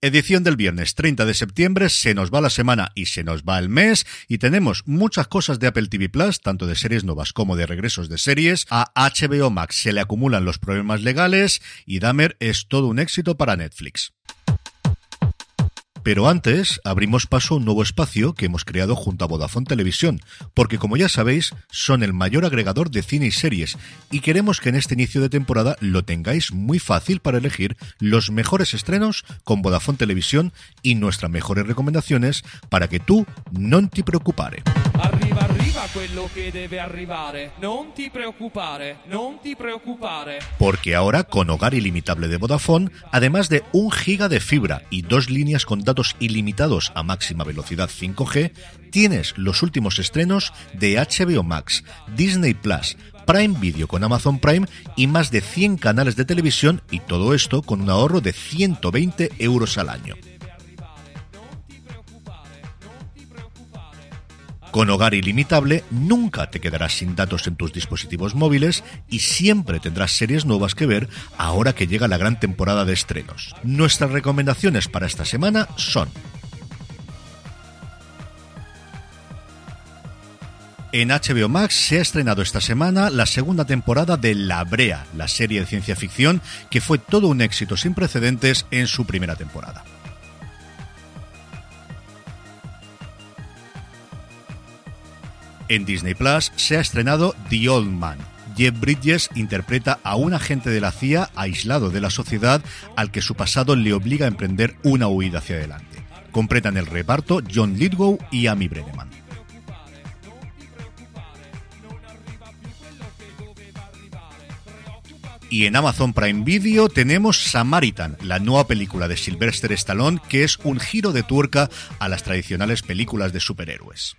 Edición del viernes 30 de septiembre, se nos va la semana y se nos va el mes y tenemos muchas cosas de Apple TV Plus, tanto de series nuevas como de regresos de series. A HBO Max se le acumulan los problemas legales y Dahmer es todo un éxito para Netflix. Pero antes abrimos paso a un nuevo espacio que hemos creado junto a Vodafone Televisión, porque como ya sabéis, son el mayor agregador de cine y series, y queremos que en este inicio de temporada lo tengáis muy fácil para elegir los mejores estrenos con Vodafone Televisión y nuestras mejores recomendaciones para que tú no te preocupare. Arriva, arriva che deve arrivare. Non ti preoccupare, non ti preoccupare. Porque ahora, con Hogar Ilimitable de Vodafone, además de un giga de fibra y dos líneas con datos ilimitados a máxima velocidad 5G, tienes los últimos estrenos de HBO Max, Disney Plus, Prime Video con Amazon Prime y más de 100 canales de televisión y todo esto con un ahorro de 120 euros al año. Con Hogar Ilimitable nunca te quedarás sin datos en tus dispositivos móviles y siempre tendrás series nuevas que ver ahora que llega la gran temporada de estrenos. Nuestras recomendaciones para esta semana son En HBO Max se ha estrenado esta semana la segunda temporada de La Brea, la serie de ciencia ficción que fue todo un éxito sin precedentes en su primera temporada. En Disney Plus se ha estrenado The Old Man. Jeff Bridges interpreta a un agente de la CIA aislado de la sociedad al que su pasado le obliga a emprender una huida hacia adelante. Completan el reparto John Lithgow y Amy Brenneman. Y en Amazon Prime Video tenemos Samaritan, la nueva película de Sylvester Stallone, que es un giro de tuerca a las tradicionales películas de superhéroes.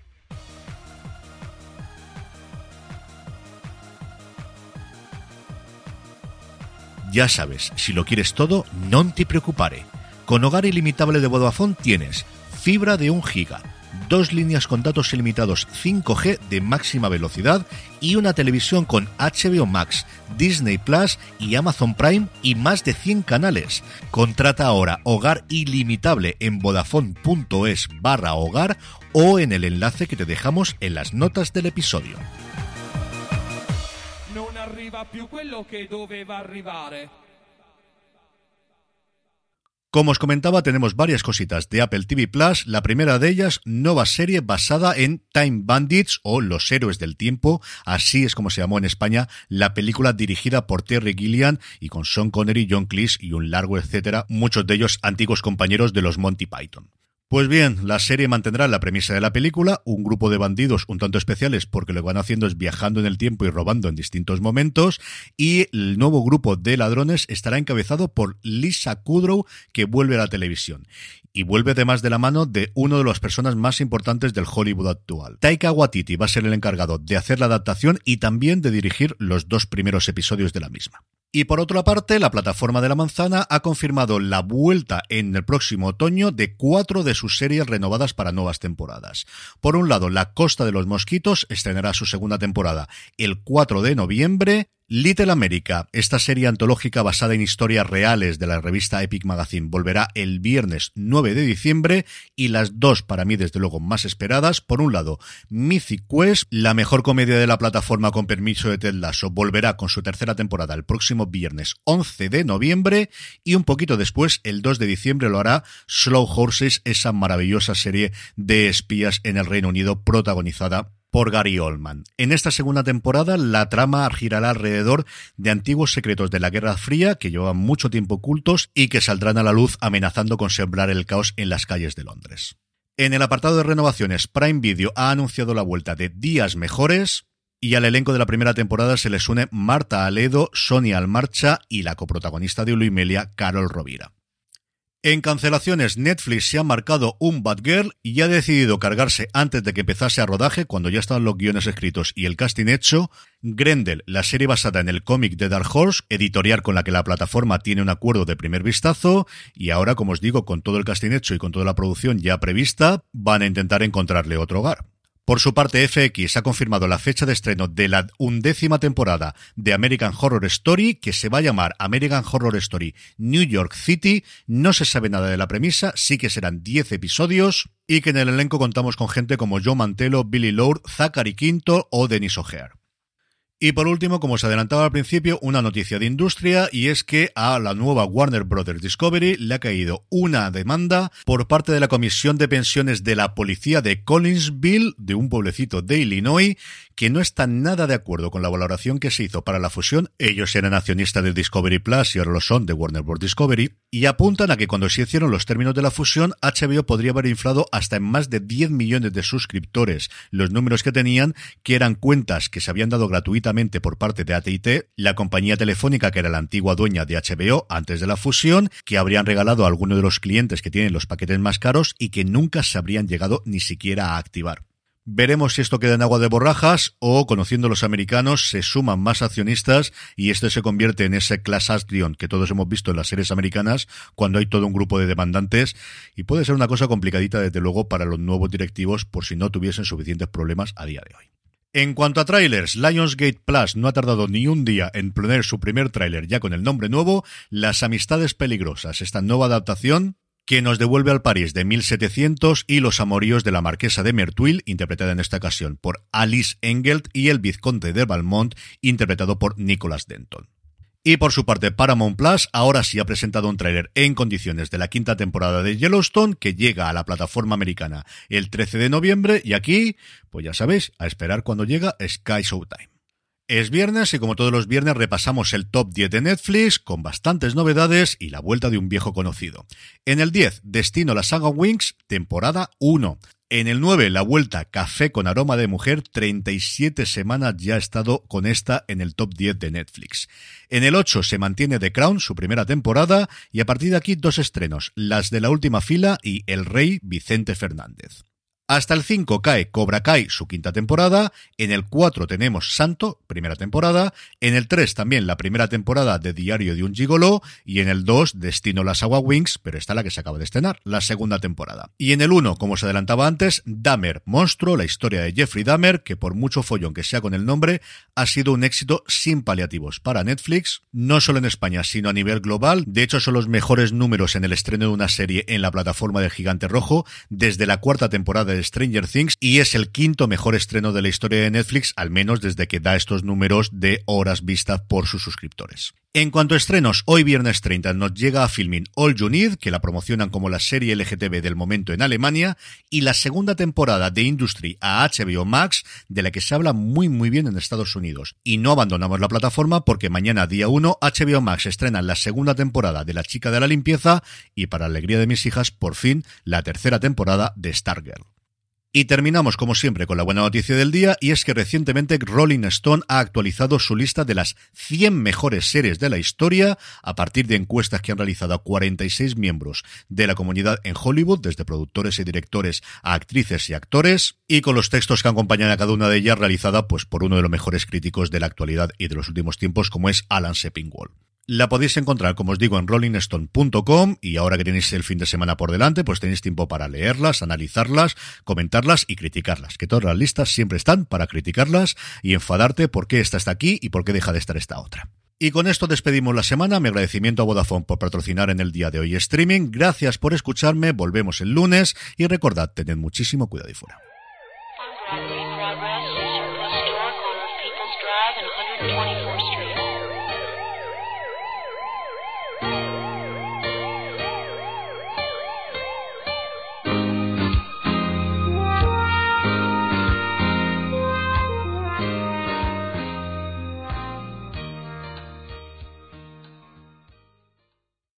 Ya sabes, si lo quieres todo, no te preocupare. Con Hogar Ilimitable de Vodafone tienes fibra de 1 giga, dos líneas con datos ilimitados 5G de máxima velocidad y una televisión con HBO Max, Disney Plus y Amazon Prime y más de 100 canales. Contrata ahora Hogar Ilimitable en vodafone.es barra hogar o en el enlace que te dejamos en las notas del episodio. Più quello doveva. Como os comentaba, tenemos varias cositas de Apple TV Plus. La primera de ellas, nueva serie basada en Time Bandits o Los Héroes del Tiempo, así es como se llamó en España, la película dirigida por Terry Gilliam y con Sean Connery, John Cleese y un largo etcétera, muchos de ellos antiguos compañeros de los Monty Python. Pues bien, la serie mantendrá la premisa de la película, un grupo de bandidos un tanto especiales porque lo que van haciendo es viajando en el tiempo y robando en distintos momentos, y el nuevo grupo de ladrones estará encabezado por Lisa Kudrow, que vuelve a la televisión. Y vuelve además de la mano de uno de las personas más importantes del Hollywood actual. Taika Waititi va a ser el encargado de hacer la adaptación y también de dirigir los dos primeros episodios de la misma. Y por otra parte, la plataforma de la manzana ha confirmado la vuelta en el próximo otoño de cuatro de sus series renovadas para nuevas temporadas. Por un lado, La Costa de los Mosquitos estrenará su segunda temporada el 4 de noviembre. Little America, esta serie antológica basada en historias reales de la revista Epic Magazine, volverá el viernes 9 de diciembre y las dos para mí desde luego más esperadas, por un lado Mythic Quest, la mejor comedia de la plataforma con permiso de Ted Lasso, volverá con su tercera temporada el próximo viernes 11 de noviembre y un poquito después, el 2 de diciembre, lo hará Slow Horses, esa maravillosa serie de espías en el Reino Unido protagonizada por Gary Oldman. En esta segunda temporada, la trama girará alrededor de antiguos secretos de la Guerra Fría que llevaban mucho tiempo ocultos y que saldrán a la luz amenazando con sembrar el caos en las calles de Londres. En el apartado de renovaciones, Prime Video ha anunciado la vuelta de Días Mejores, y al elenco de la primera temporada se les une Marta Aledo, Sonia Almarcha y la coprotagonista de Uluimelia, Carol Rovira. En cancelaciones, Netflix se ha marcado un Bad Girl y ha decidido cargarse antes de que empezase a rodaje, cuando ya estaban los guiones escritos y el casting hecho, Grendel, la serie basada en el cómic de Dark Horse, editorial con la que la plataforma tiene un acuerdo de primer vistazo, y ahora, como os digo, con todo el casting hecho y con toda la producción ya prevista, van a intentar encontrarle otro hogar. Por su parte, FX ha confirmado la fecha de estreno de la undécima temporada de American Horror Story, que se va a llamar American Horror Story New York City. No se sabe nada de la premisa, sí que serán 10 episodios y que en el elenco contamos con gente como Joe Mantello, Billy Lord, Zachary Quinto o Denis O'Hare. Y por último, como se adelantaba al principio, una noticia de industria y es que a la nueva Warner Brothers Discovery le ha caído una demanda por parte de la Comisión de Pensiones de la Policía de Collinsville, de un pueblecito de Illinois, que no está nada de acuerdo con la valoración que se hizo para la fusión. Ellos eran accionistas de Discovery Plus y ahora lo son de Warner Bros. Discovery, y apuntan a que cuando se hicieron los términos de la fusión, HBO podría haber inflado hasta en más de 10 millones de suscriptores los números que tenían, que eran cuentas que se habían dado gratuitamente por parte de AT&T, la compañía telefónica que era la antigua dueña de HBO antes de la fusión, que habrían regalado a alguno de los clientes que tienen los paquetes más caros y que nunca se habrían llegado ni siquiera a activar. Veremos si esto queda en agua de borrajas o, conociendo a los americanos, se suman más accionistas y este se convierte en ese class action que todos hemos visto en las series americanas cuando hay todo un grupo de demandantes y puede ser una cosa complicadita desde luego para los nuevos directivos por si no tuviesen suficientes problemas a día de hoy. En cuanto a trailers, Lionsgate Plus no ha tardado ni un día en poner su primer tráiler ya con el nombre nuevo, Las Amistades Peligrosas, esta nueva adaptación que nos devuelve al París de 1700 y los amoríos de la marquesa de Mertuil, interpretada en esta ocasión por Alice Engelt, y el vizconde de Valmont, interpretado por Nicholas Denton. Y por su parte, Paramount Plus ahora sí ha presentado un tráiler en condiciones de la quinta temporada de Yellowstone que llega a la plataforma americana el 13 de noviembre y aquí, pues ya sabéis, a esperar cuando llega Sky Showtime. Es viernes y como todos los viernes repasamos el top 10 de Netflix con bastantes novedades y la vuelta de un viejo conocido. En el 10, Destino la saga Wings, temporada 1. En el 9, la vuelta Café con aroma de mujer, 37 semanas ya ha estado con esta en el top 10 de Netflix. En el 8 se mantiene The Crown, su primera temporada, y a partir de aquí dos estrenos, las de la última fila y El Rey Vicente Fernández. Hasta el 5 cae Cobra Kai, su quinta temporada. En el 4 tenemos Santo, primera temporada. En el 3 también la primera temporada de Diario de un Gigolo. Y en el 2 Destino las Agua Wings, pero está la que se acaba de estrenar, la segunda temporada. Y en el 1, como se adelantaba antes, Dahmer, Monstruo, la historia de Jeffrey Dahmer, que por mucho follón que sea con el nombre, ha sido un éxito sin paliativos para Netflix, no solo en España, sino a nivel global. De hecho, son los mejores números en el estreno de una serie en la plataforma del Gigante Rojo desde la cuarta temporada Stranger Things y es el quinto mejor estreno de la historia de Netflix, al menos desde que da estos números de horas vistas por sus suscriptores. En cuanto a estrenos, hoy viernes 30 nos llega a Filmin All You Need, que la promocionan como la serie LGTB del momento en Alemania, y la segunda temporada de Industry a HBO Max, de la que se habla muy muy bien en Estados Unidos. Y no abandonamos la plataforma porque mañana día 1 HBO Max estrena la segunda temporada de La chica de la limpieza y para alegría de mis hijas, por fin, la tercera temporada de Stargirl. Y terminamos, como siempre, con la buena noticia del día, y es que recientemente Rolling Stone ha actualizado su lista de las 100 mejores series de la historia, a partir de encuestas que han realizado a 46 miembros de la comunidad en Hollywood, desde productores y directores a actrices y actores, y con los textos que acompañan a cada una de ellas, realizada pues por uno de los mejores críticos de la actualidad y de los últimos tiempos, como es Alan Sepinwall. La podéis encontrar, como os digo, en rollingstone.com y ahora que tenéis el fin de semana por delante, pues tenéis tiempo para leerlas, analizarlas, comentarlas y criticarlas. Que todas las listas siempre están para criticarlas y enfadarte por qué esta está aquí y por qué deja de estar esta otra. Y con esto despedimos la semana. Mi agradecimiento a Vodafone por patrocinar en el día de hoy streaming. Gracias por escucharme. Volvemos el lunes y recordad, tened muchísimo cuidado y fuera.